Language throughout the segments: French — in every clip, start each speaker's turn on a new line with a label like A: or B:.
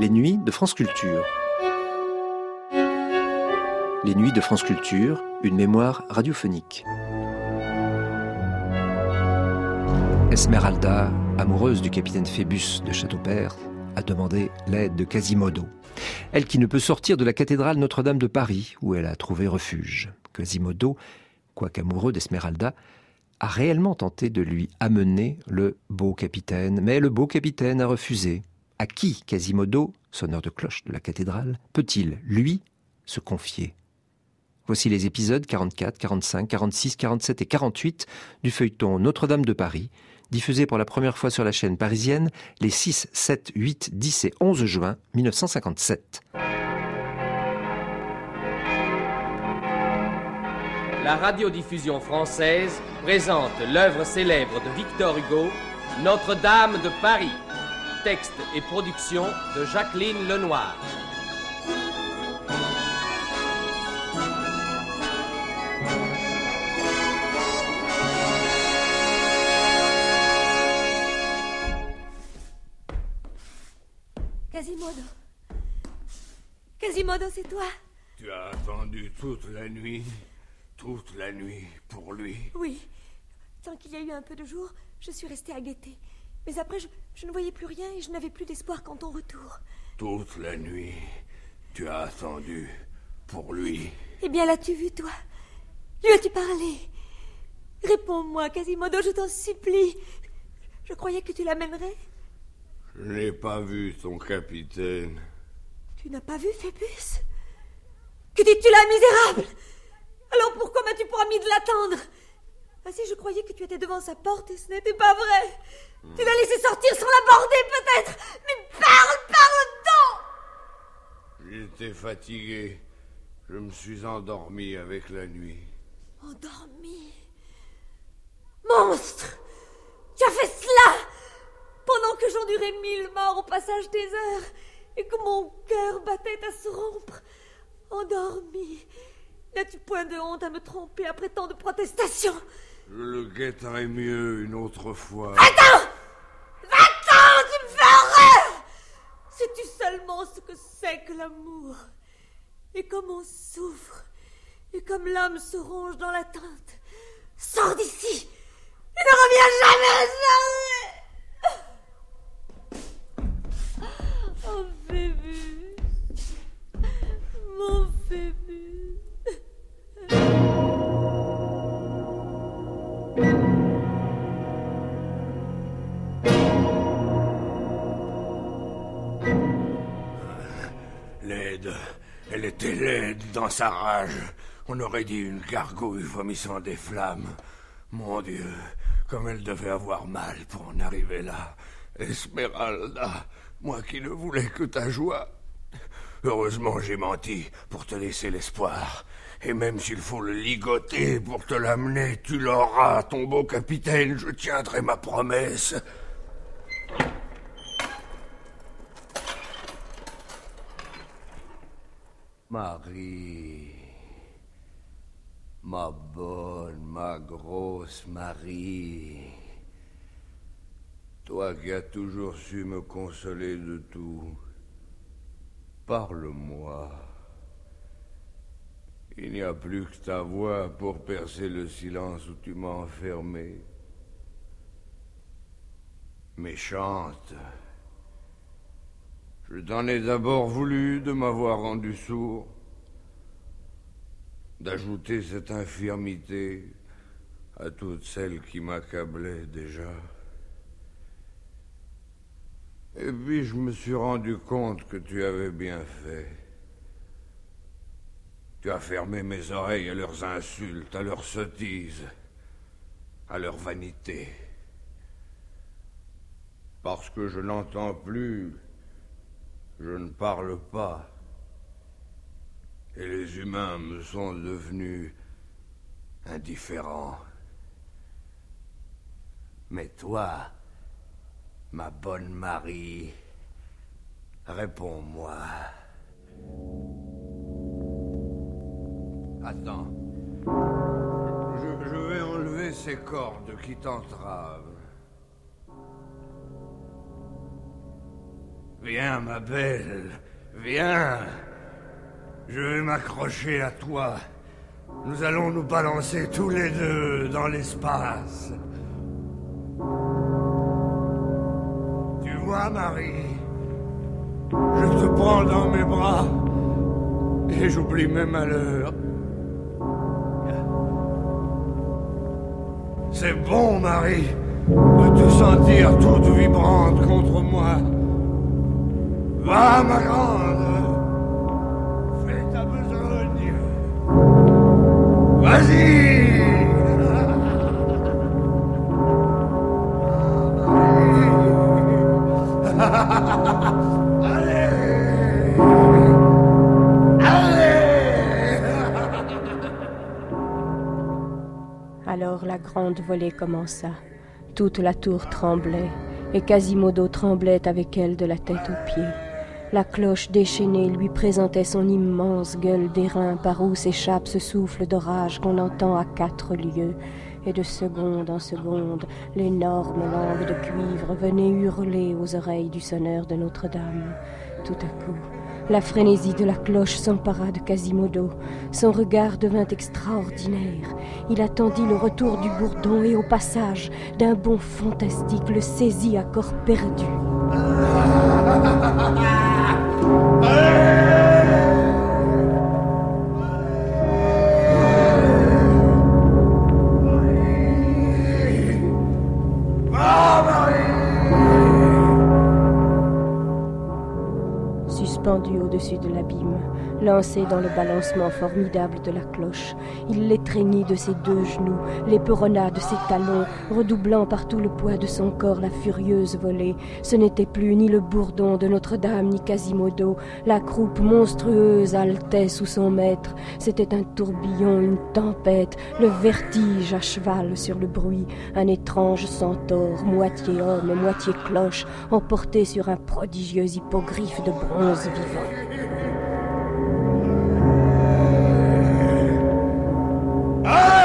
A: Les nuits de France Culture. Les nuits de France Culture, une mémoire radiophonique. Esmeralda, amoureuse du capitaine Phébus de Châteaupers, a demandé l'aide de Quasimodo. Elle qui ne peut sortir de la cathédrale Notre-Dame de Paris, où elle a trouvé refuge. Quasimodo, quoiqu'amoureux d'Esmeralda, a réellement tenté de lui amener le beau capitaine, mais le beau capitaine a refusé. À qui Quasimodo, sonneur de cloche de la cathédrale, peut-il, lui, se confier? Voici les épisodes 44, 45, 46, 47 et 48 du feuilleton Notre-Dame de Paris, diffusé pour la première fois sur la chaîne parisienne les 6, 7, 8, 10 et 11 juin 1957.
B: La radiodiffusion française présente l'œuvre célèbre de Victor Hugo, Notre-Dame de Paris. Texte et production de Jacqueline Lenoir.
C: Quasimodo. Quasimodo, c'est toi
D: Tu as attendu toute la nuit, toute la nuit pour lui.
C: Oui. Tant qu'il y a eu un peu de jour, je suis restée à guetter. Mais après, je, je ne voyais plus rien et je n'avais plus d'espoir quant ton retour.
D: Toute la nuit, tu as attendu pour lui.
C: Eh bien, l'as-tu vu, toi? Lui as-tu parlé? Réponds-moi, Quasimodo, je t'en supplie. Je croyais que tu l'amènerais.
D: Je n'ai pas vu ton capitaine.
C: Tu n'as pas vu Phébus Que dis-tu là, misérable? Alors pourquoi m'as-tu promis de l'attendre? Ah si, je croyais que tu étais devant sa porte et ce n'était pas vrai. Tu l'as laissé sortir sans l'aborder, peut-être Mais parle, parle donc
D: J'étais fatigué. Je me suis endormi avec la nuit.
C: Endormi Monstre Tu as fait cela pendant que j'endurais mille morts au passage des heures et que mon cœur battait à se rompre. Endormi. N'as-tu point de honte à me tromper après tant de protestations?
D: Je le guetterai mieux une autre fois.
C: Va-t'en! Va-t'en Tu me fais horreur! Sais-tu seulement ce que c'est que l'amour? Et comme on souffre Et comme l'âme se ronge dans l'attente Sors d'ici Et ne reviens jamais, jamais Oh, Phébus Mon Phébus
D: était laide dans sa rage. On aurait dit une gargouille vomissant des flammes. Mon Dieu, comme elle devait avoir mal pour en arriver là. Esmeralda, moi qui ne voulais que ta joie. Heureusement j'ai menti pour te laisser l'espoir. Et même s'il faut le ligoter pour te l'amener, tu l'auras, ton beau capitaine, je tiendrai ma promesse. Marie, ma bonne, ma grosse Marie, toi qui as toujours su me consoler de tout, parle-moi. Il n'y a plus que ta voix pour percer le silence où tu m'as enfermé. Méchante. Je t'en ai d'abord voulu de m'avoir rendu sourd, d'ajouter cette infirmité à toutes celles qui m'accablaient déjà. Et puis je me suis rendu compte que tu avais bien fait. Tu as fermé mes oreilles à leurs insultes, à leurs sottises, à leur vanité. Parce que je n'entends plus, je ne parle pas. Et les humains me sont devenus indifférents. Mais toi, ma bonne Marie, réponds-moi. Attends. Je, vais enlever ces cordes qui t'entravent. Viens, ma belle. Viens. Je vais m'accrocher à toi. Nous allons nous balancer tous les deux dans l'espace. Tu vois, Marie, je te prends dans mes bras et j'oublie même à l'heure. C'est bon, Marie, de te sentir toute vibrante contre moi. Va, ma grande, fais ta besogne. Vas-y
E: Alors la grande volée commença. Toute la tour tremblait, et Quasimodo tremblait avec elle de la tête aux pieds. La cloche déchaînée lui présentait son immense gueule d'airain par où s'échappe ce souffle d'orage qu'on entend à quatre lieues. Et de seconde en seconde, l'énorme langue de cuivre venait hurler aux oreilles du sonneur de Notre-Dame. Tout à coup, la frénésie de la cloche s'empara de Quasimodo. Son regard devint extraordinaire. Il attendit le retour du bourdon et au passage d'un bond fantastique le saisit à corps perdu. Hey! Au-dessus de l'abîme, lancé dans le balancement formidable de la cloche, il l'étreignit de ses deux genoux, l'éperonna de ses talons, redoublant par tout le poids de son corps la furieuse volée. Ce n'était plus ni le bourdon de Notre-Dame ni Quasimodo, la croupe monstrueuse haletait sous son maître. C'était un tourbillon, une tempête, le vertige à cheval sur le bruit, un étrange centaure, moitié homme moitié cloche, emporté sur un prodigieux hippogriffe de bronze vivant.
F: Oh,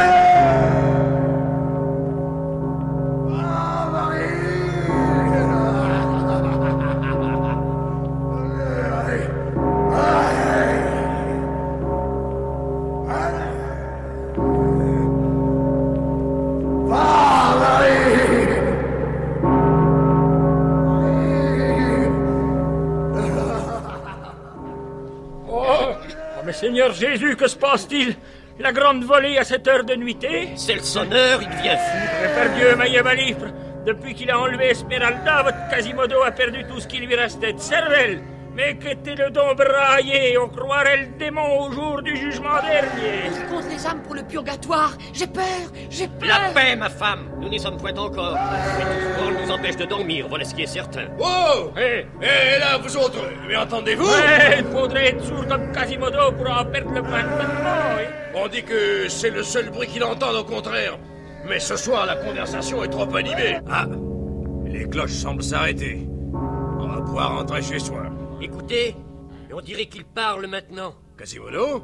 F: Seigneur Jésus, que se passe-t-il? La grande volée à cette heure de nuitée?
G: C'est le sonneur, il devient fou.
F: Par Dieu, Maïa Malifre, depuis qu'il a enlevé Esmeralda, votre Quasimodo a perdu tout ce qui lui restait de cervelle. Mais qu'était-le don braillé On croirait le démon au jour du jugement dernier?
H: Il compte les âmes pour le purgatoire. J'ai peur, j'ai peur.
G: La paix, ma femme Nous n'y sommes point encore. Mais tout ce monde nous empêche de dormir, voilà ce qui est certain.
D: Oh
F: Hé,
D: Et là, vous autres, mais entendez-vous?
F: Ouais, il faudrait être sourd comme Quasimodo pour en perdre le point de
D: On dit que c'est le seul bruit qu'il entend, au contraire. Mais ce soir, la conversation est trop animée. Ah Les cloches semblent s'arrêter. On va pouvoir rentrer chez soi.
G: Écoutez, on dirait qu'il parle maintenant.
D: Quasimodo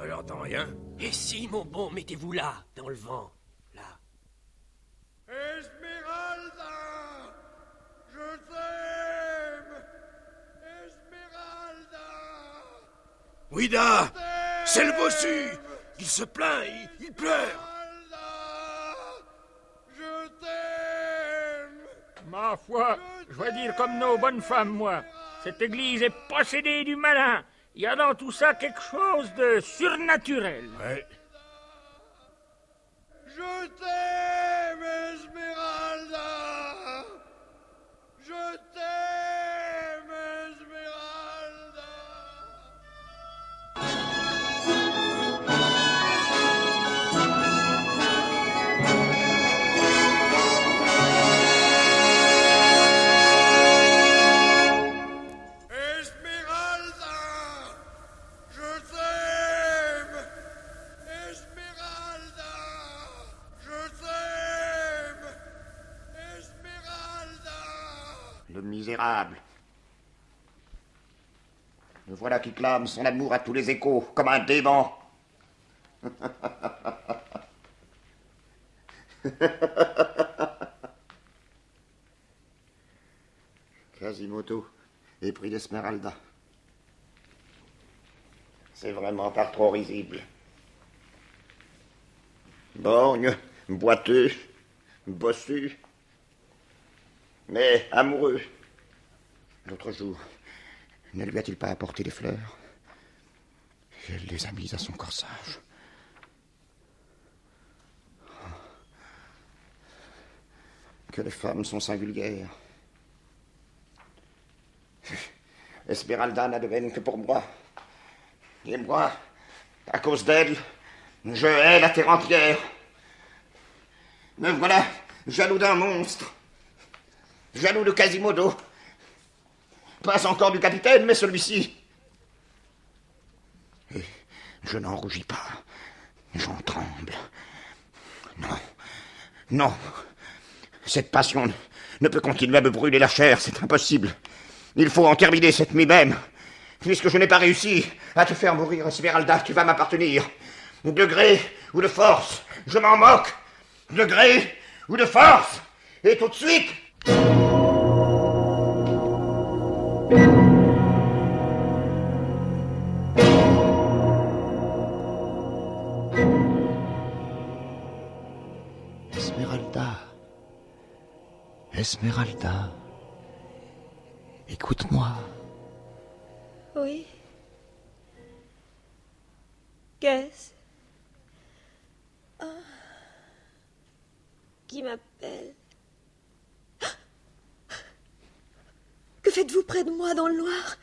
D: Je n'entends rien.
G: Et si, mon bon, mettez-vous là, dans le vent. Là.
D: Esmeralda Je t'aime Esmeralda Ouida C'est le bossu Il se plaint, il, il pleure Je t'aime
F: Ma foi, je vais dire comme nos bonnes femmes, moi. Cette église est possédée du malin. Il y a dans tout ça quelque chose de surnaturel.
D: Ouais. Je t'aime, Esmeralda Je t'aime,
I: son amour à tous les échos, comme un démon. Quasimodo et pris d'Esmeralda. C'est vraiment pas trop risible. Borgne, boiteux, bossu, mais amoureux. L'autre jour, ne lui a-t-il pas apporté des fleurs Et elle les a mises à son corsage. Que les femmes sont singulières. Esmeralda n'a de haine que pour moi. Et moi, à cause d'elle, je hais la terre entière. Me voilà jaloux d'un monstre. Jaloux de Quasimodo. Pas encore du capitaine, mais celui-ci. Et je n'en rougis pas. J'en tremble. Non. Non. Cette passion ne peut continuer à me brûler la chair, c'est impossible. Il faut en terminer cette nuit même. Puisque je n'ai pas réussi à te faire mourir, Esmeralda, tu vas m'appartenir. De gré ou de force, je m'en moque. De gré ou de force. Et tout de suite. Esmeralda. Écoute-moi.
C: Oui. Qu'est-ce? Ah. Qui m'appelle? Que faites-vous près de moi dans le noir?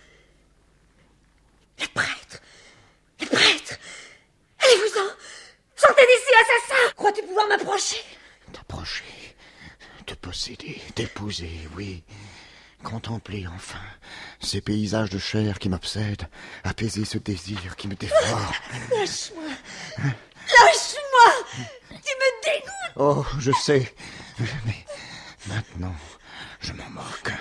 C: Les prêtres! Les prêtres! Allez-vous-en! Sortez d'ici, assassin! Crois-tu pouvoir m'approcher?
I: T'approcher, te posséder, t'épouser, oui. Contempler enfin ces paysages de chair qui m'obsèdent, apaiser ce désir qui me dévore.
C: Lâche-moi Lâche-moi Tu me dégoûtes
I: Oh, je sais, mais maintenant, je m'en moque.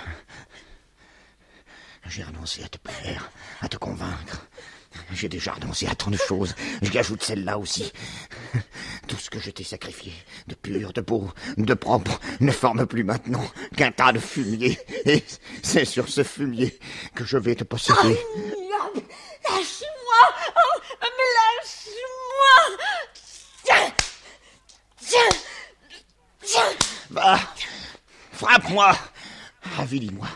I: J'ai renoncé à te plaire, à te convaincre. J'ai déjà renoncé à tant de choses. J'y ajoute celle-là aussi. Tout ce que je t'ai sacrifié, de pur, de beau, de propre, ne forme plus maintenant qu'un tas de fumier. Et c'est sur ce fumier que je vais te posséder.
C: Oh, lâche-moi oh, Mais lâche-moi Tiens Tiens Tiens
I: Va Frappe-moi Avilis-moi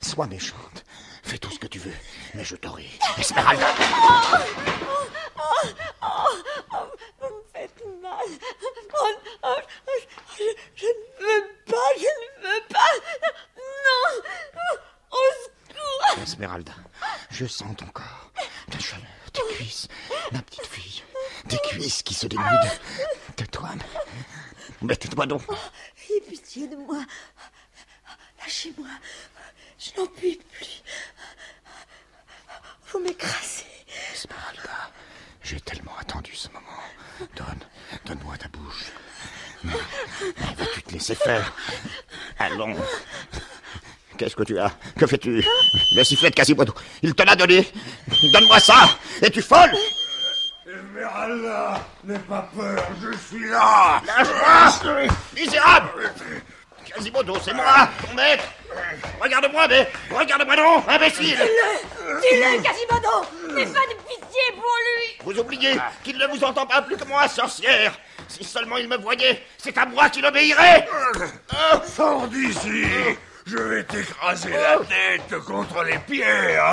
I: Sois méchante. Fais tout ce que tu veux, mais je t'aurai. Esmeralda
C: oh, oh, oh, oh, Vous me faites mal. Oh, oh, je, je ne veux pas, je ne veux pas. Non Au secours
I: Esmeralda, je sens ton corps, ta chaleur, tes cuisses, ma petite fille, tes cuisses qui se dénudent. Tais-toi, mais tais-toi donc.
C: Ayez pitié de moi. Lâchez-moi. Je n'en puis plus. Vous m'écrasez.
I: Esmeralda, j'ai tellement attendu ce moment. Donne, donne-moi ta bouche. Mais, mais vas-tu te laisser faire. Allons. Qu'est-ce que tu as? Que fais-tu? Le sifflet de Quasimodo, il te l'a donné. Donne-moi ça. Es-tu folle?
D: Esmeralda, n'aie pas peur, je suis là.
I: Lâche-moi. Misérable. Quasimodo, c'est moi, ton maître. Regarde-moi, mais regarde-moi non, imbécile
C: Dis-le Dis-le, Quasimodo N'aie pas de pitié pour lui
I: Vous oubliez qu'il ne vous entend pas plus que moi, sorcière Si seulement il me voyait, c'est à moi qu'il obéirait
D: Sors d'ici Je vais t'écraser la tête contre les pierres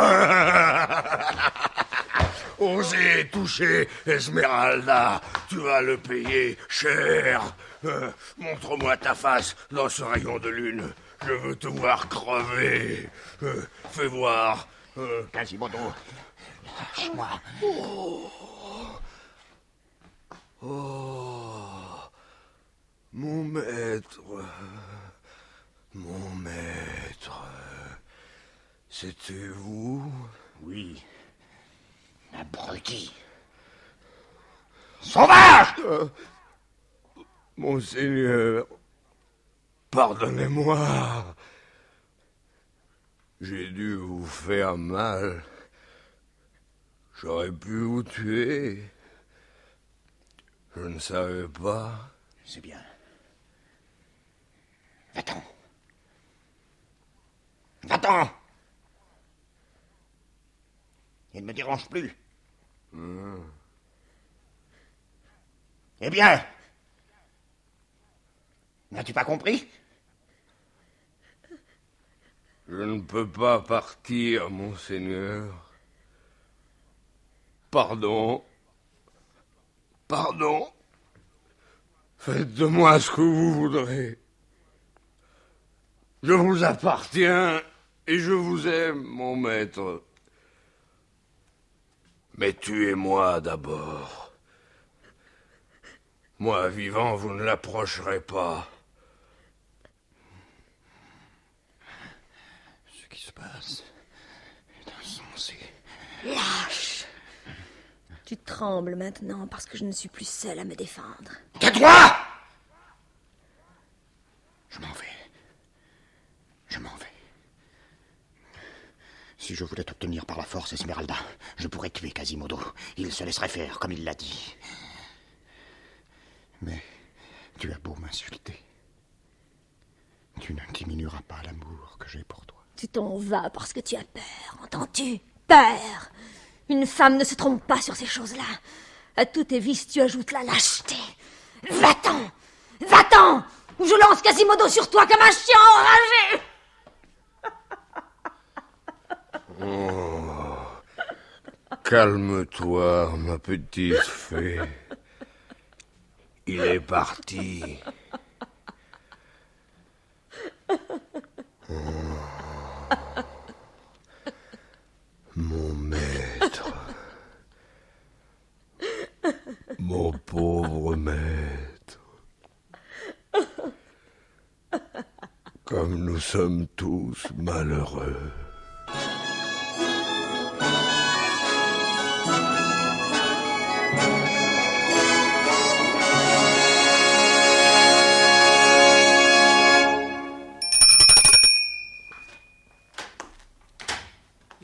D: Osez toucher Esmeralda, tu vas le payer cher. Euh, Montre-moi ta face dans ce rayon de lune. Je veux te voir crever. Euh, fais voir. Euh,
I: Quasimodo, lâche-moi.
D: Oh. Oh. Mon maître. Mon maître. C'était vous?
I: Oui. Abruti. Sauvage
D: Euh, Monseigneur, pardonnez-moi. J'ai dû vous faire mal. J'aurais pu vous tuer. Je ne savais pas.
I: C'est bien. Va-t'en. Va-t'en. Il ne me dérange plus. Hmm. Eh bien, n'as-tu pas compris?
D: Je ne peux pas partir, monseigneur. Pardon. Pardon. Faites de moi ce que vous voudrez. Je vous appartiens et je vous aime, mon maître. Mais tuez-moi d'abord. Moi, vivant, vous ne l'approcherez pas.
I: Ce qui se passe est insensé.
C: Lâche Tu trembles maintenant parce que je ne suis plus seule à me défendre.
I: Tais-toi Je m'en vais. Je m'en vais. Si je voulais t'obtenir par la force, Esmeralda, je pourrais tuer Quasimodo. Il se laisserait faire, comme il l'a dit. Mais tu as beau m'insulter. Tu ne diminueras pas l'amour que j'ai pour toi.
C: Tu t'en vas parce que tu as peur, entends-tu? Peur Une femme ne se trompe pas sur ces choses-là. À tous tes vices, tu ajoutes la lâcheté. Va-t'en Va-t'en Ou je lance Quasimodo sur toi comme un chien enragé
D: Oh, calme-toi, ma petite fée. Il est parti. Oh. Mon maître. Mon pauvre maître. Comme nous sommes tous malheureux.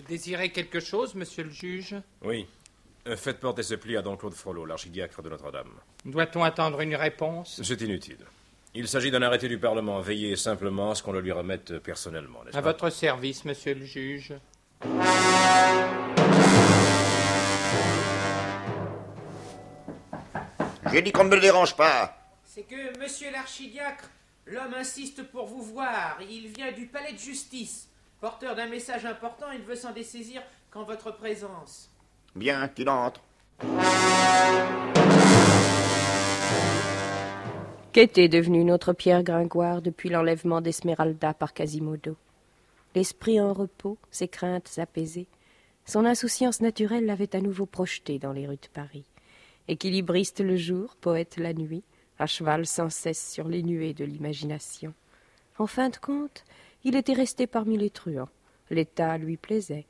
F: Il désirait quelque chose, monsieur le juge
J: Oui. Euh, Faites porter ce pli à don Claude Frollo, l'archidiacre de Notre-Dame.
F: Doit-on attendre une réponse?
J: C'est inutile. Il s'agit d'un arrêté du Parlement. Veillez simplement à ce qu'on le lui remette personnellement, n'est-ce
F: À
J: pas?
F: votre service, monsieur le juge.
I: J'ai dit qu'on ne me dérange pas.
K: C'est que, monsieur l'archidiacre, l'homme insiste pour vous voir. Il vient du palais de justice. Porteur d'un message important, il veut s'en dessaisir qu'en votre présence.
I: Bien, qu'il entre.
E: Qu'était devenu notre Pierre Gringoire depuis l'enlèvement d'Esmeralda par Quasimodo? L'esprit en repos, ses craintes apaisées, son insouciance naturelle l'avait à nouveau projeté dans les rues de Paris. Équilibriste le jour, poète la nuit, à cheval sans cesse sur les nuées de l'imagination. En fin de compte, il était resté parmi les truands. L'état lui plaisait,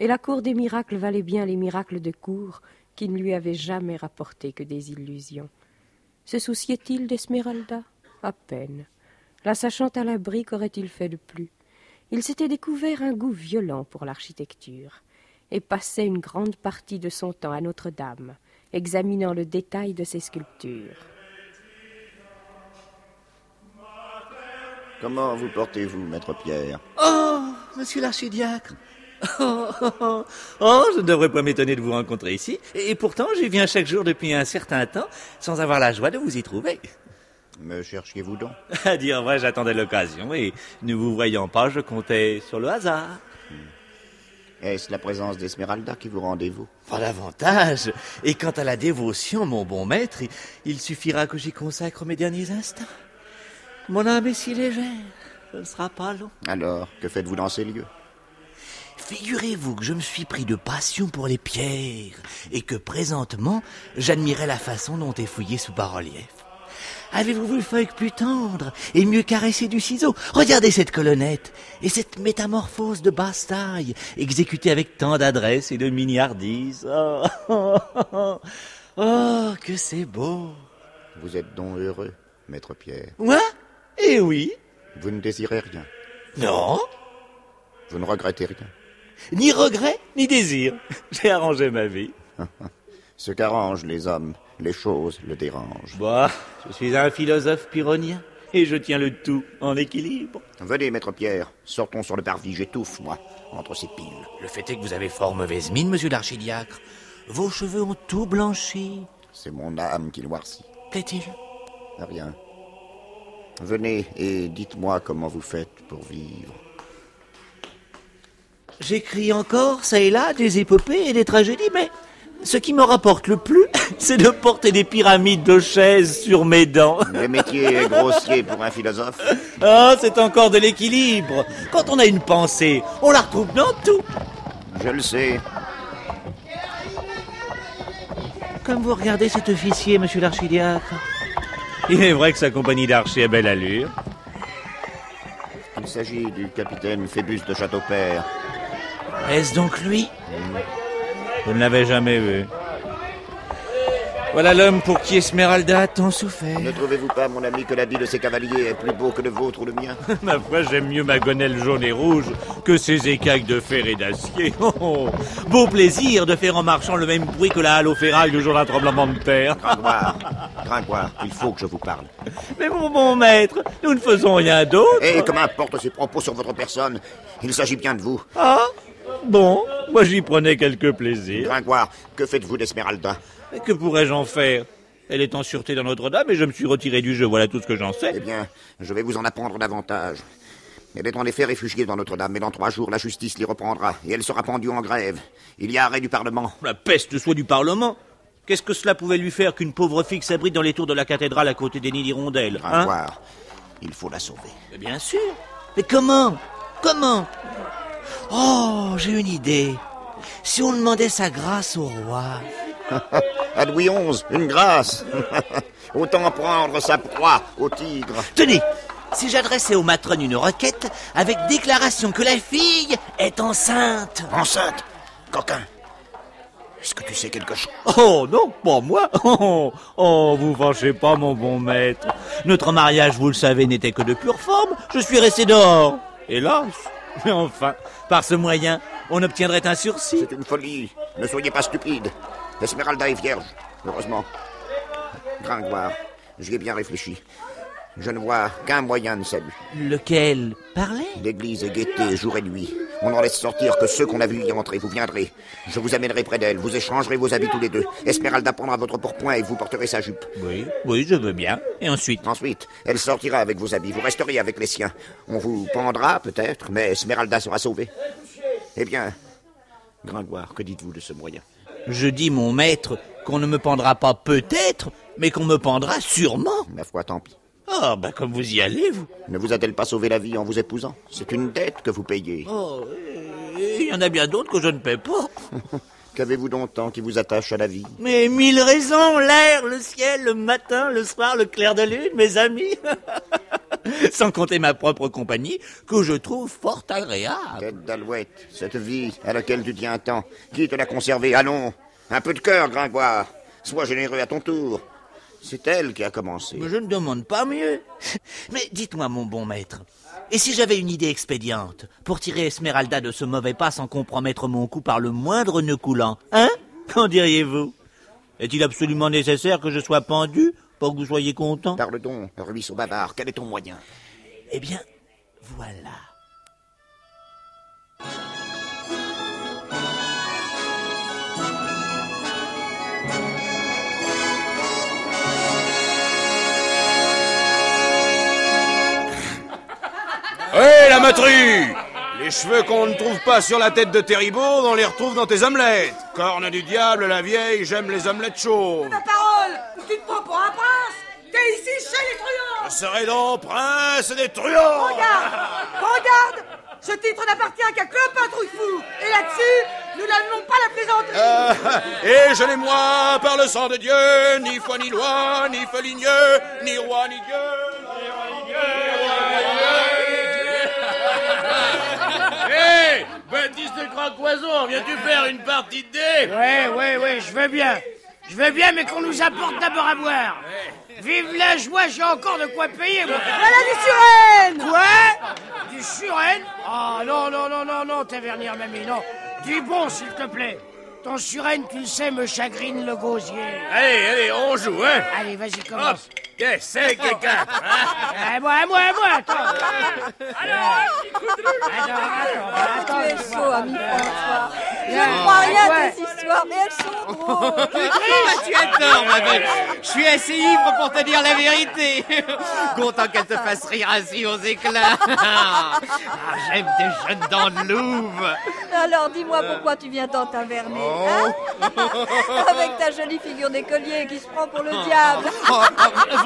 E: et la cour des miracles valait bien les miracles de cour qui ne lui avaient jamais rapporté que des illusions. Se souciait-il d'Esmeralda? À peine. La sachant à l'abri, qu'aurait-il fait de plus? Il s'était découvert un goût violent pour l'architecture, et passait une grande partie de son temps à Notre-Dame, examinant le détail de ses sculptures.
I: Comment vous portez-vous, maître Pierre
L: Oh, monsieur l'archidiacre Oh, oh, oh. Oh, je ne devrais pas m'étonner de vous rencontrer ici. Et pourtant, j'y viens chaque jour depuis un certain temps, sans avoir la joie de vous y trouver.
I: Me cherchiez-vous donc
L: À dire vrai, j'attendais l'occasion, et ne vous voyant pas, je comptais sur le hasard.
I: Est-ce la présence d'Esmeralda qui vous rendez-vous?
L: Pas davantage. Et quant à la dévotion, mon bon maître, il, il suffira que j'y consacre mes derniers instants. Mon âme est si légère, ce ne sera pas long.
I: Alors, que faites-vous dans ces lieux?
L: Figurez-vous que je me suis pris de passion pour les pierres, et que présentement, j'admirais la façon dont est fouillé sous bas-relief. Avez-vous vu le feuille plus tendre et mieux caressé du ciseau? Regardez cette colonnette et cette métamorphose de basse taille, exécutée avec tant d'adresse et de miniardise. Oh, oh, oh, oh, que c'est beau
I: Vous êtes donc heureux, maître Pierre?
L: Moi? Eh oui
I: Vous ne désirez rien
L: Non
I: Vous ne regrettez rien
L: Ni regret, ni désir. J'ai arrangé ma vie.
I: Ce qu'arrangent les hommes, les choses le dérangent.
L: Bah, je suis un philosophe pyrrhonien. Et je tiens le tout en équilibre.
I: Venez, maître Pierre, sortons sur le parvis, j'étouffe, moi, entre ces piles.
L: Le fait est que vous avez fort mauvaise mine, monsieur l'archidiacre. Vos cheveux ont tout blanchi.
I: C'est mon âme qui noircit.
L: Plaît-il?
I: Rien. Venez et dites-moi comment vous faites pour vivre.
L: J'écris encore, ça et là, des épopées et des tragédies, mais ce qui me rapporte le plus, c'est de porter des pyramides de chaises sur mes dents.
I: Le métier est grossier pour un philosophe.
L: Ah, c'est encore de l'équilibre. Quand on a une pensée, on la retrouve dans tout.
I: Je le sais.
L: Comme vous regardez cet officier, monsieur l'archidiacre. Il est vrai que sa compagnie d'archers a belle allure.
I: Il s'agit du capitaine Phébus de Châteaupère.
L: Est-ce donc lui? Je ne l'avais jamais vu. Voilà l'homme pour qui Esmeralda a tant souffert.
I: Ne trouvez-vous pas, mon ami, que l'habit de ces cavaliers est plus beau que le vôtre ou le mien
F: Ma foi, j'aime mieux ma gonelle jaune et rouge que ces écailles de fer et d'acier. Oh, oh.
L: Beau plaisir de faire en marchant le même bruit que la halle au ferraille le jour d'un tremblement de terre.
I: Gringoire, Gringoire, il faut que je vous parle.
L: Mais mon bon maître, nous ne faisons rien d'autre.
I: Et que m'importe ces propos sur votre personne? Il s'agit bien de vous.
L: Ah Bon, moi j'y prenais quelque plaisir.
I: Gringoire, que faites-vous d'Esmeralda?
L: Mais que pourrais-je en faire? Elle est en sûreté dans Notre-Dame et je me suis retiré du jeu, voilà tout ce que j'en sais.
I: Eh bien, je vais vous en apprendre davantage. Elle est en effet réfugiée dans Notre-Dame, mais dans trois jours, la justice l'y reprendra, et elle sera pendue en grève. Il y a arrêt du Parlement.
L: La peste soit du Parlement Qu'est-ce que cela pouvait lui faire qu'une pauvre fille s'abrite dans les tours de la cathédrale à côté des nids d'hirondelles hein?
I: Gringoire, il faut la sauver.
L: Mais bien sûr Mais comment? Comment? Oh, j'ai une idée. Si on demandait sa grâce au roi.
I: à Louis XI, une grâce. Autant prendre sa proie au tigre.
L: Tenez, si j'adressais aux matrones une requête avec déclaration que la fille est enceinte.
I: Enceinte Coquin, est-ce que tu sais quelque chose?
L: Oh non, pas moi. Oh, oh, vous fâchez pas, mon bon maître. Notre mariage, vous le savez, n'était que de pure forme. Je suis resté dehors. Hélas. Mais enfin, par ce moyen, on obtiendrait un sursis.
I: C'est une folie. Ne soyez pas stupide. Esmeralda est vierge, heureusement. Gringoire, j'y ai bien réfléchi. Je ne vois qu'un moyen de salut.
L: Lequel? Parler?
I: L'église est guettée jour et nuit. On n'en laisse sortir que ceux qu'on a vus y entrer. Vous viendrez. Je vous amènerai près d'elle. Vous échangerez vos habits tous les deux. Esmeralda prendra votre pourpoint et vous porterez sa jupe.
L: Oui, oui, je veux bien. Et ensuite?
I: Ensuite, elle sortira avec vos habits. Vous resterez avec les siens. On vous pendra, peut-être, mais Esmeralda sera sauvée. Eh bien, Gringoire, que dites-vous de ce moyen?
L: Je dis, mon maître, qu'on ne me pendra pas peut-être, mais qu'on me pendra sûrement.
I: Ma foi, tant pis.
L: Ah, ben comme vous y allez, vous.
I: Ne vous a-t-elle pas sauvé la vie en vous épousant? C'est une dette que vous payez.
L: Oh, il y en a bien d'autres que je ne paie pas.
I: Qu'avez-vous donc tant qui vous attache à la vie?
L: Mais mille raisons, l'air, le ciel, le matin, le soir, le clair de lune, mes amis. Sans compter ma propre compagnie, que je trouve fort agréable.
I: Tête d'alouette, cette vie à laquelle tu tiens tant, qui te l'a conservée? Allons, un peu de cœur, Gringoire. Sois généreux à ton tour. C'est elle qui a commencé.
L: Mais je ne demande pas mieux. Mais dites-moi, mon bon maître, et si j'avais une idée expédiente pour tirer Esmeralda de ce mauvais pas sans compromettre mon coup par le moindre nœud coulant Hein? Qu'en diriez-vous? Est-il absolument nécessaire que je sois pendu pour que vous soyez content.
I: Parle donc, ruisseau bavard, quel est ton moyen?
L: Eh bien, voilà.
J: Hé, la matrie Les cheveux qu'on ne trouve pas sur la tête de Terribaud, on les retrouve dans tes omelettes. Corne du diable, la vieille, j'aime les omelettes chaudes.
C: Ta parole Tu te prends pour un prince T'es ici chez les truands
J: Je serai donc prince des truands
C: Regarde Regarde Ce titre n'appartient qu'à Clopin Trouillefou Et là-dessus, nous n'allons pas la plaisanterie
J: Euh, et je l'ai moi par le sang de Dieu, ni foi ni loi, ni feligneux, ni roi ni Dieu.
M: Baptiste Crocoison, viens-tu faire une partie de dés
N: Ouais, ouais, ouais, je veux bien. Je veux bien, mais qu'on nous apporte d'abord à boire. Vive la joie, j'ai encore de quoi payer, moi.
C: Voilà du surène
N: Quoi? Du surène Ah non, non, non, non, non, Tavernier Mamie, non. Du bon, s'il te plaît. ton surène, tu le sais, me chagrine le gosier.
M: Allez, allez, on joue, hein
N: Allez, vas-y, commence.
M: Qu'est-ce c'est quelqu'un
N: Eh, moi, moi, moi, attends.
C: Tu es chaud, ami François. Je ne crois rien à tes histoires, mais elles sont drôles.
O: tu as tort, ma belle. Je suis assez ivre pour te dire la vérité. Content qu'elle te fasse rire ainsi aux éclats. Ah, J'aime tes jeunes dents de louve.
C: Alors dis-moi pourquoi tu viens tant taverner,
O: Oh.
C: hein? Avec ta jolie figure d'écolier qui se prend pour le diable.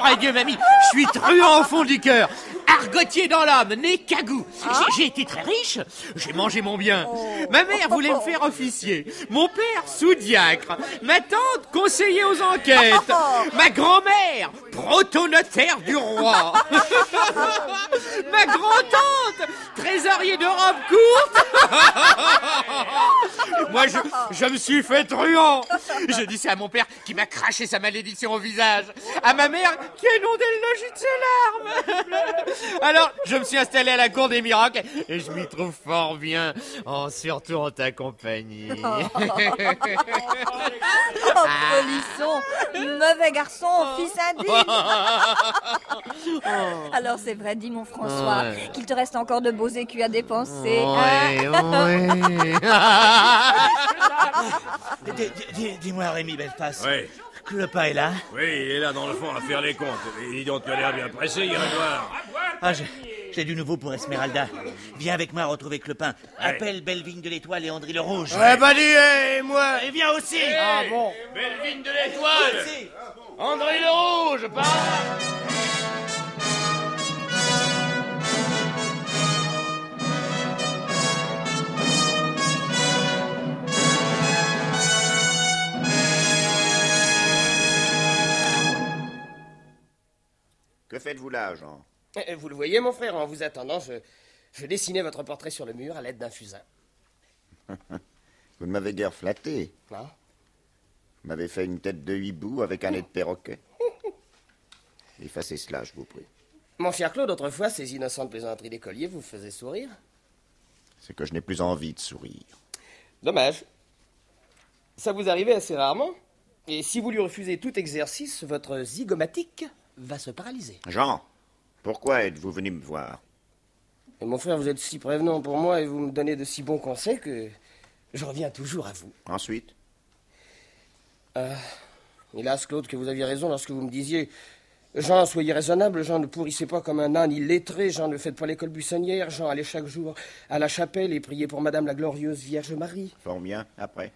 O: Oh, oh, vrai Dieu, mamie, je suis truand au fond du cœur. Argotier dans l'âme, né cagou. J'ai- J'ai été très riche, j'ai mangé mon bien. Ma mère voulait me faire officier, mon père sous-diacre, ma tante conseiller aux enquêtes, ma grand-mère protonotaire du roi, ma grand-tante trésorier de robe courte. Moi, je, je me suis fait truand. Je dis ça à mon père qui m'a craché sa malédiction au visage, à ma mère qui a inondé le logis de ses larmes. Alors, je me suis installé à la cour des miracles et je m'y trouve fort bien, en surtout en ta compagnie.
C: Oh, polisson, mauvais garçon, fils indigne. Alors c'est vrai, dis mon François,
O: Ouais.
C: qu'il te reste encore de beaux écus à dépenser.
O: Ouais,
L: Dis- dis- Dis-moi, Rémi Bellepasse. Clopin est là
J: Oui, il est là dans le fond à faire les comptes. Et dis donc, tu as l'air bien pressé, Grégoire.
L: Ah, j'ai j'ai du nouveau pour Esmeralda. Viens avec moi retrouver Clopin. Appelle Bellevigne de l'Étoile et André le Rouge.
N: Ouais, bah dis, et moi
L: Et viens aussi
N: Ah bon
M: Belvine de l'étoile André le Rouge, par
I: Que faites-vous là, Jean?
B: Eh, Vous le voyez, mon frère, en vous attendant, je, je dessinais votre portrait sur le mur à l'aide d'un fusain.
I: Vous ne m'avez guère flatté.
B: Non
I: Vous m'avez fait une tête de hibou avec un nez de perroquet. Effacez cela, je vous prie.
B: Mon cher Claude, autrefois, ces innocentes plaisanteries d'écolier vous faisaient sourire.
I: C'est que je n'ai plus envie de sourire.
B: Dommage. Ça vous arrivait assez rarement. Et si vous lui refusez tout exercice, votre zygomatique va se paralyser.
I: Jean, pourquoi êtes-vous venu me voir?
B: Et mon frère, vous êtes si prévenant pour moi et vous me donnez de si bons conseils que je reviens toujours à vous.
I: Ensuite?
B: Ah, hélas, Claude, que vous aviez raison lorsque vous me disiez Jean, soyez raisonnable, Jean, ne pourrissez pas comme un âne illettré, Jean, ne faites pas l'école buissonnière, Jean, allez chaque jour à la chapelle et priez pour Madame la glorieuse Vierge Marie.
I: Fort bien, après?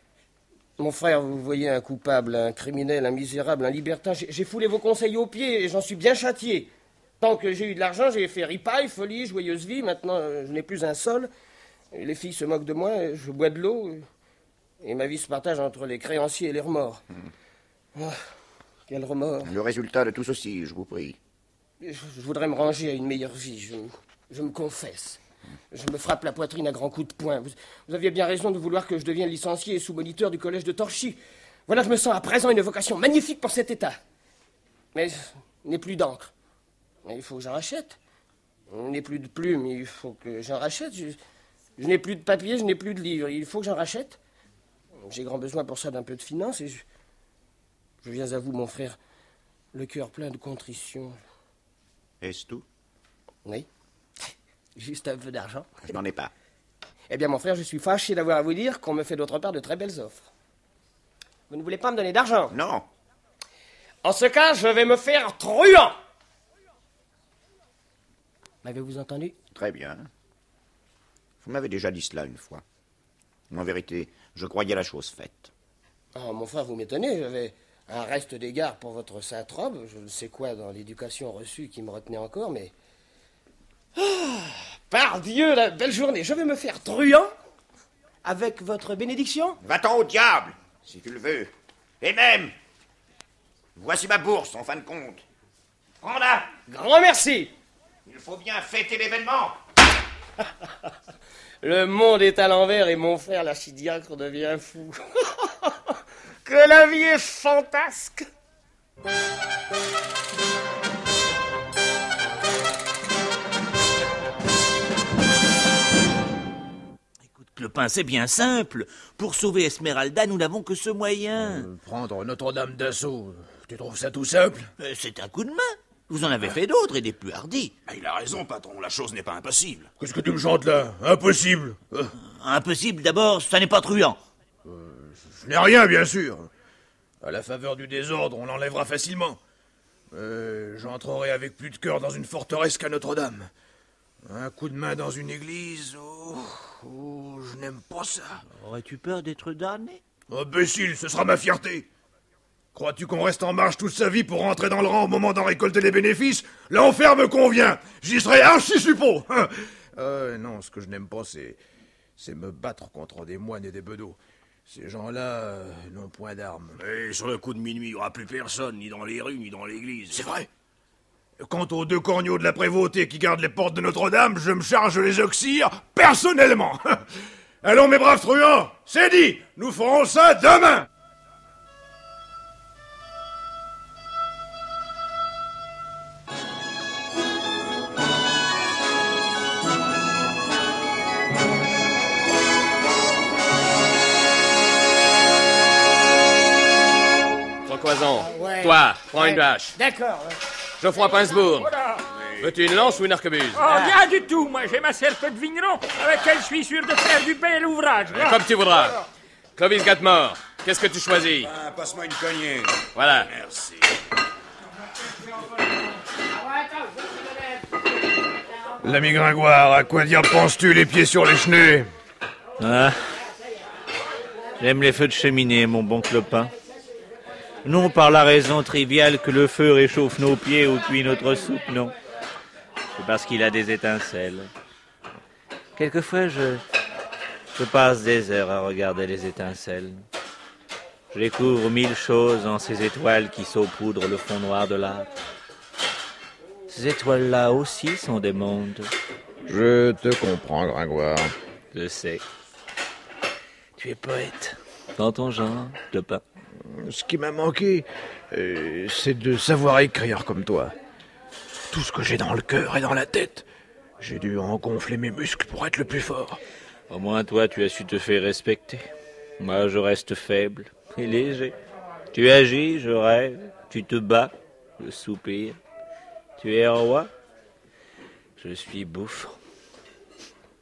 B: Mon frère, vous voyez un coupable, un criminel, un misérable, un libertin. J'ai foulé vos conseils aux pieds et j'en suis bien châtié. Tant que j'ai eu de l'argent, j'ai fait ripaille, folie, joyeuse vie. Maintenant, euh, je n'ai plus un sol. Les filles se moquent de moi, je bois de l'eau. Et ma vie se partage entre les créanciers et les remords. Ah, quel remords.
I: Le résultat de tout ceci, je vous prie.
B: Je, je voudrais me ranger à une meilleure vie. Je, je me confesse. Je me frappe la poitrine à grands coups de poing. Vous, vous aviez bien raison de vouloir que je devienne licencié et sous-moniteur du collège de Torchy. Voilà, je me sens à présent une vocation magnifique pour cet état. Mais je n'ai plus d'encre. Il faut que j'en rachète. Je n'ai plus de plumes, il faut que j'en rachète. Je, je n'ai plus de papier, je n'ai plus de livres. Il faut que j'en rachète. J'ai grand besoin pour ça d'un peu de finance et je, je viens à vous, mon frère, le cœur plein de contrition.
I: Est-ce tout?
B: Oui. Juste un peu d'argent.
I: Je n'en ai pas.
B: Eh bien, mon frère, je suis fâché d'avoir à vous dire qu'on me fait d'autre part de très belles offres. Vous ne voulez pas me donner d'argent?
I: Non.
B: En ce cas, je vais me faire truand M'avez-vous entendu?
I: Très bien. Vous m'avez déjà dit cela une fois. En vérité, je croyais la chose faite.
B: Oh, mon frère, vous m'étonnez. J'avais un reste d'égard pour votre sainte robe. Je ne sais quoi dans l'éducation reçue qui me retenait encore, mais. Ah, par Dieu, la belle journée. Je vais me faire truand avec votre bénédiction.
I: Va-t'en au diable, si tu le veux. Et même, voici ma bourse, en fin de compte. Prends-la.
B: Grand merci.
I: Il faut bien fêter l'événement.
B: Le monde est à l'envers et mon frère l'archidiacre devient fou. que la vie est fantasque.
L: Clopin, copain, c'est bien simple. Pour sauver Esmeralda, nous n'avons que ce moyen.
J: Euh, prendre Notre-Dame d'assaut, tu trouves ça tout simple?
L: Euh, C'est un coup de main. Vous en avez fait d'autres et des plus hardis.
D: Ah, il a raison, patron, la chose n'est pas impossible.
J: Qu'est-ce que tu me chantes là? Impossible Euh,
L: Impossible d'abord, ça n'est pas truand.
J: Je n'ai rien, bien sûr. À la faveur du désordre, on l'enlèvera facilement. J'entrerai avec plus de cœur dans une forteresse qu'à Notre-Dame. Un coup de main dans une église, oh, oh, je n'aime pas ça.
L: Aurais-tu peur d'être damné?
J: Imbécile, ce sera ma fierté. Crois-tu qu'on reste en marche toute sa vie pour rentrer dans le rang au moment d'en récolter les bénéfices? L'enfer me convient. J'y serai archi suppos. euh, non, ce que je n'aime pas, c'est c'est me battre contre des moines et des bedeaux. Ces gens-là euh, n'ont point d'armes.
D: Et sur le coup de minuit, il n'y aura plus personne, ni dans les rues, ni dans l'église.
J: C'est vrai. Quant aux deux corneaux de la prévôté qui gardent les portes de Notre-Dame, je me charge de les oxyre personnellement. Allons, mes braves truands, c'est dit, nous ferons ça demain.
P: Crocoison,
B: Ouais.
P: toi, prends
B: Ouais.
P: une hache.
B: D'accord. ouais.
P: Geoffroy Pincebourg, veux-tu une lance ou une arquebuse
F: Oh, rien du tout. Moi, j'ai ma serpe de vigneron avec laquelle je suis sûr de faire du bel ouvrage.
P: Comme tu voudras. Clovis Gatmore, qu'est-ce que tu choisis
D: Ah, Passe-moi une cognée.
P: Voilà.
D: Merci.
J: L'ami Gringoire, à quoi dire penses-tu les pieds sur les chenets?
L: Ah. J'aime les feux de cheminée, mon bon clopin. Non par la raison triviale que le feu réchauffe nos pieds ou cuit notre soupe, non. C'est parce qu'il a des étincelles. Quelquefois, je, je passe des heures à regarder les étincelles. Je découvre mille choses en ces étoiles qui saupoudrent le fond noir de l'âtre. Ces étoiles-là aussi sont des mondes.
J: Je te comprends, Gringoire.
L: Je sais. Tu es poète. Dans ton genre, clopin.
J: Ce qui m'a manqué, euh, c'est de savoir écrire comme toi. Tout ce que j'ai dans le cœur et dans la tête, j'ai dû en gonfler mes muscles pour être le plus fort.
L: Au moins, toi, tu as su te faire respecter. Moi, je reste faible et léger. Tu agis, je rêve. Tu te bats, je soupire. Tu es roi, je suis bouffon.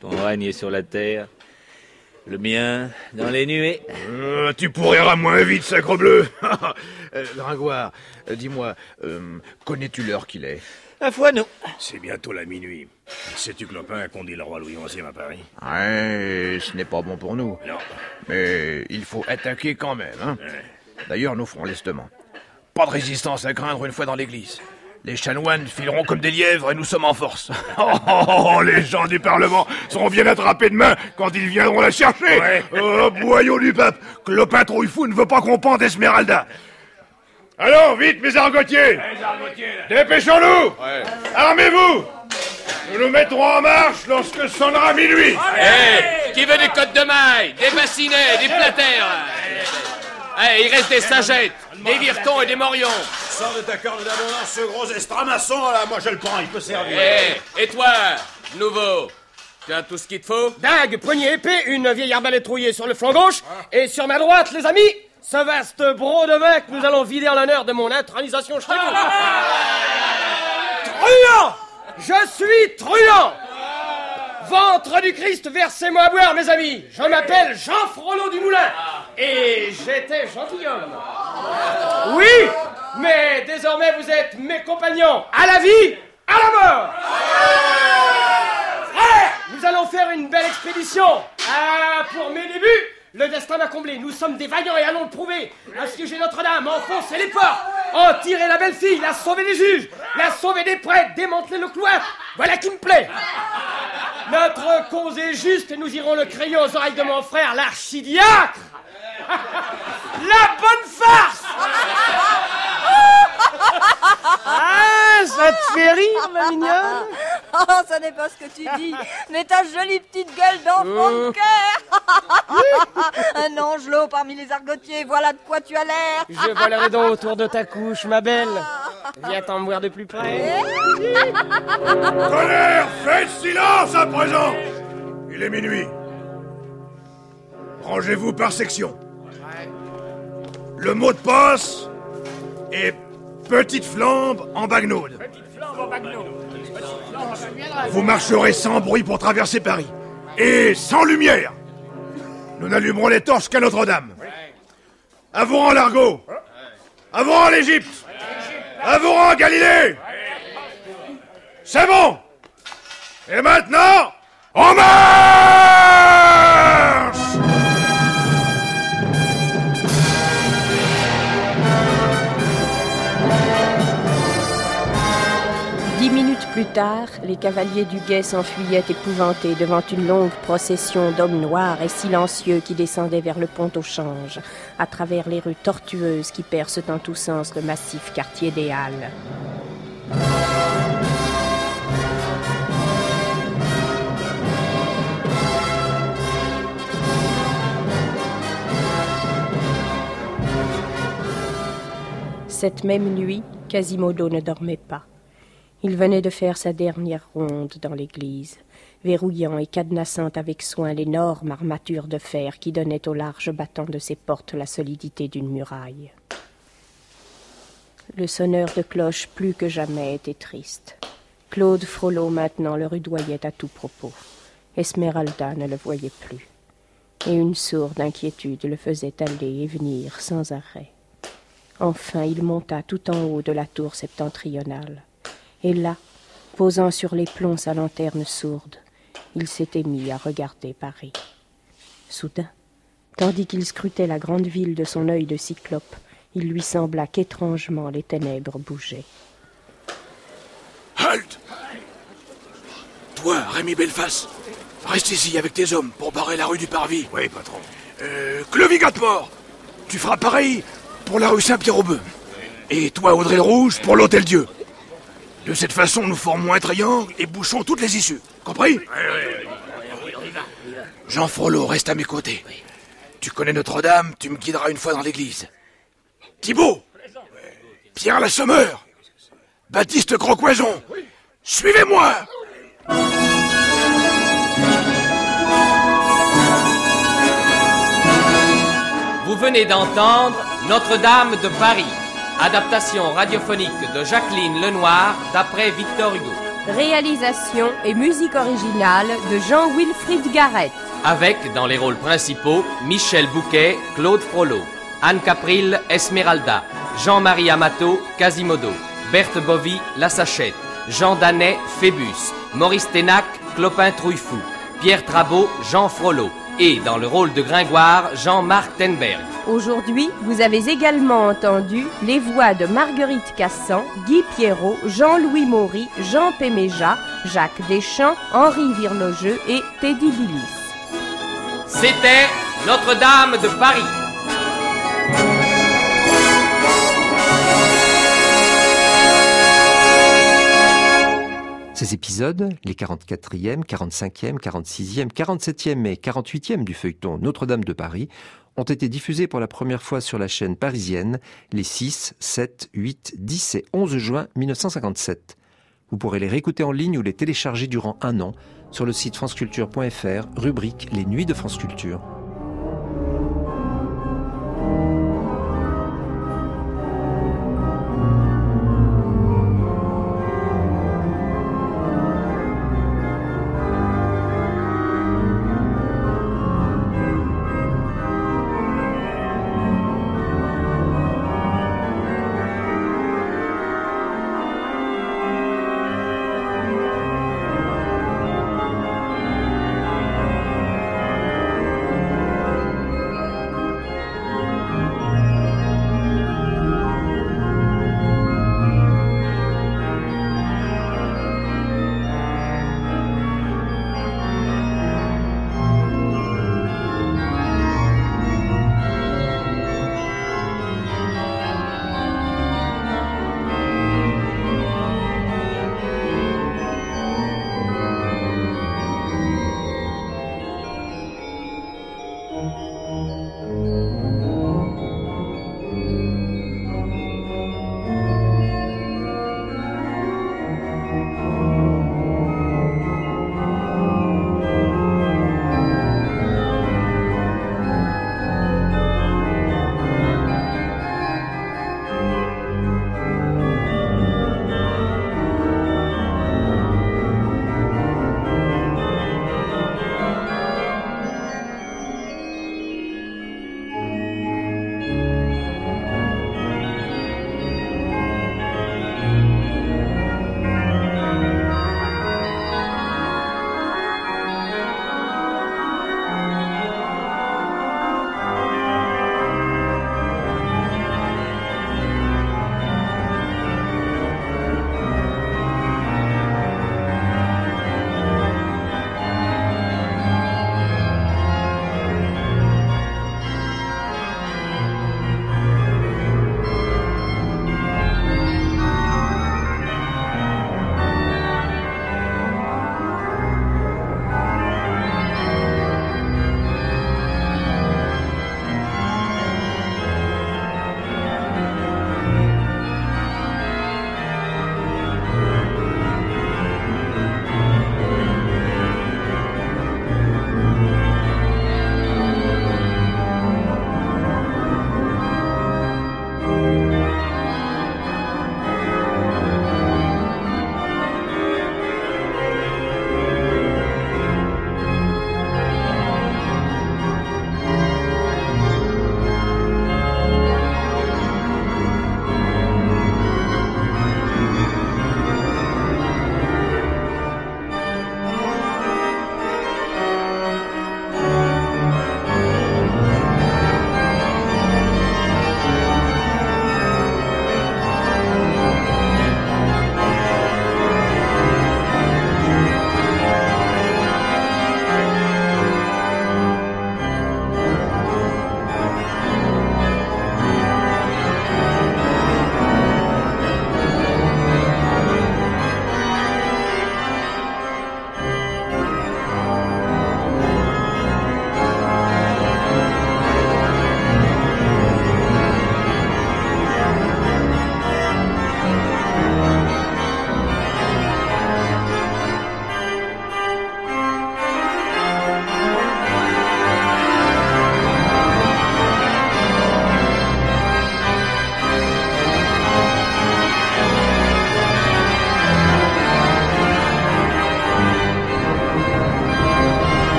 L: Ton règne est sur la terre, le mien dans les nuées.
J: Euh, tu pourriras moins vite, sacre bleu Euh, Gringoire, euh, dis-moi, euh, connais-tu l'heure qu'il est?
L: La foi, non.
D: C'est bientôt la minuit. Sais-tu, Clopin, qu'on dit le roi Louis XI à Paris?
J: Ouais, ce n'est pas bon pour nous.
D: Non.
J: Mais il faut attaquer quand même. Hein D'ailleurs, nous ferons lestement. Pas de résistance à craindre une fois dans l'église. Les chanoines fileront comme des lièvres et nous sommes en force. Oh, oh, oh, les gens du Parlement seront bien attrapés demain quand ils viendront la chercher. Oh, boyau du pape, Clopin Trouillefou ne veut pas qu'on pende Esmeralda. Alors, vite, mes argotiers. Dépêchons-nous. Armez-vous. Nous nous mettrons en marche lorsque sonnera minuit.
P: Qui veut des côtes de maille, des bassinets, des platères Eh, il reste des sagettes, des virtons et des morions.
D: Sors de ta corne d'abondance ce gros estramasson là, moi je le prends, il peut servir.
P: Eh, et toi, nouveau, tu as tout ce qu'il te faut?
B: Dague, poignée épée, une vieille arbalète trouillée sur le flanc gauche, et sur ma droite, les amis, ce vaste bro de que nous allons vider en l'honneur de mon intronisation chez vous. Truand Je suis truand Ventre du Christ, versez-moi à boire, mes amis. Je m'appelle Jean Frollo du Moulin, et j'étais gentilhomme. Oui, mais désormais vous êtes mes compagnons à la vie, à la mort. Frères, nous allons faire une belle expédition. Ah, pour mes débuts, le destin m'a comblé. Nous sommes des vaillants et allons le prouver. Assiéger Notre-Dame, enfoncer les portes, en tirer la belle fille, la sauver des juges, la sauver des prêtres, démanteler le cloître. Voilà qui me plaît. Notre cause est juste et nous irons le crier aux oreilles de mon frère, l'archidiacre. La bonne farce
C: Ah, ça te fait rire, ma mignonne
Q: Oh, ça n'est pas ce que tu dis, mais ta jolie petite gueule d'enfant de cœur Un angelot parmi les argotiers, voilà de quoi tu as l'air
B: Je volerai donc autour de ta couche, ma belle. Viens t'en voir de plus près.
J: Colère, faites silence à présent Il est minuit. Rangez-vous par section. Le mot de passe est petite flambe en bagnaude. Vous marcherez sans bruit pour traverser Paris. Et sans lumière. Nous n'allumerons les torches qu'à Notre-Dame. À vous en Largo. À vous en l'Égypte. En Galilée. C'est bon. Et maintenant, on marche
E: plus tard, les cavaliers du guet s'enfuyaient épouvantés devant une longue procession d'hommes noirs et silencieux qui descendaient vers le pont au change, à travers les rues tortueuses qui percent en tous sens le massif quartier des Halles. Cette même nuit, Quasimodo ne dormait pas. Il venait de faire sa dernière ronde dans l'église, verrouillant et cadenassant avec soin l'énorme armature de fer qui donnait au large battant de ses portes la solidité d'une muraille. Le sonneur de cloche plus que jamais était triste. Claude Frollo maintenant le rudoyait à tout propos. Esmeralda ne le voyait plus. Et une sourde inquiétude le faisait aller et venir sans arrêt. Enfin il monta tout en haut de la tour septentrionale. Et là, posant sur les plombs sa lanterne sourde, il s'était mis à regarder Paris. Soudain, tandis qu'il scrutait la grande ville de son œil de cyclope, il lui sembla qu'étrangement les ténèbres bougeaient.
J: Halt Toi, Rémi Belfast, reste ici avec tes hommes pour barrer la rue du Parvis.
D: Oui, patron.
J: Euh, Clovis Gattemort, tu feras pareil pour la rue Saint-Pierre-aux-Bœufs. Et toi, Audrey le Rouge, pour l'Hôtel Dieu. De cette façon, nous formons un triangle et bouchons toutes les issues. Compris Jean Frollo, reste à mes côtés. Tu connais Notre-Dame, tu me guideras une fois dans l'église. Thibault Pierre Lassommeur Baptiste Groscoison Suivez-moi
P: Vous venez d'entendre Notre-Dame de Paris, adaptation radiophonique de Jacqueline Lenoir d'après Victor Hugo.
E: Réalisation et musique originale de Jean-Wilfried Garrett.
P: Avec dans les rôles principaux Michel Bouquet, Claude Frollo, Anne Capril, Esmeralda, Jean-Marie Amato, Quasimodo, Berthe Bovy, La Sachette, Jean Danet, Phébus, Maurice Ténac, Clopin Trouillefou, Pierre Trabot, Jean Frollo, et dans le rôle de Gringoire, Jean-Marc Tenberg.
E: Aujourd'hui, vous avez également entendu les voix de Marguerite Cassan, Guy Pierrot, Jean-Louis Maury, Jean Péméja, Jacques Deschamps, Henri Virlogeux et Teddy Billis.
P: C'était Notre-Dame de Paris.
A: Ces épisodes, les 44e, 45e, 46e, 47e et 48e du feuilleton Notre-Dame de Paris, ont été diffusés pour la première fois sur la chaîne parisienne les 6, 7, 8, 10 et 11 juin 1957. Vous pourrez les réécouter en ligne ou les télécharger durant un an sur le site franceculture.fr, rubrique Les Nuits de France Culture.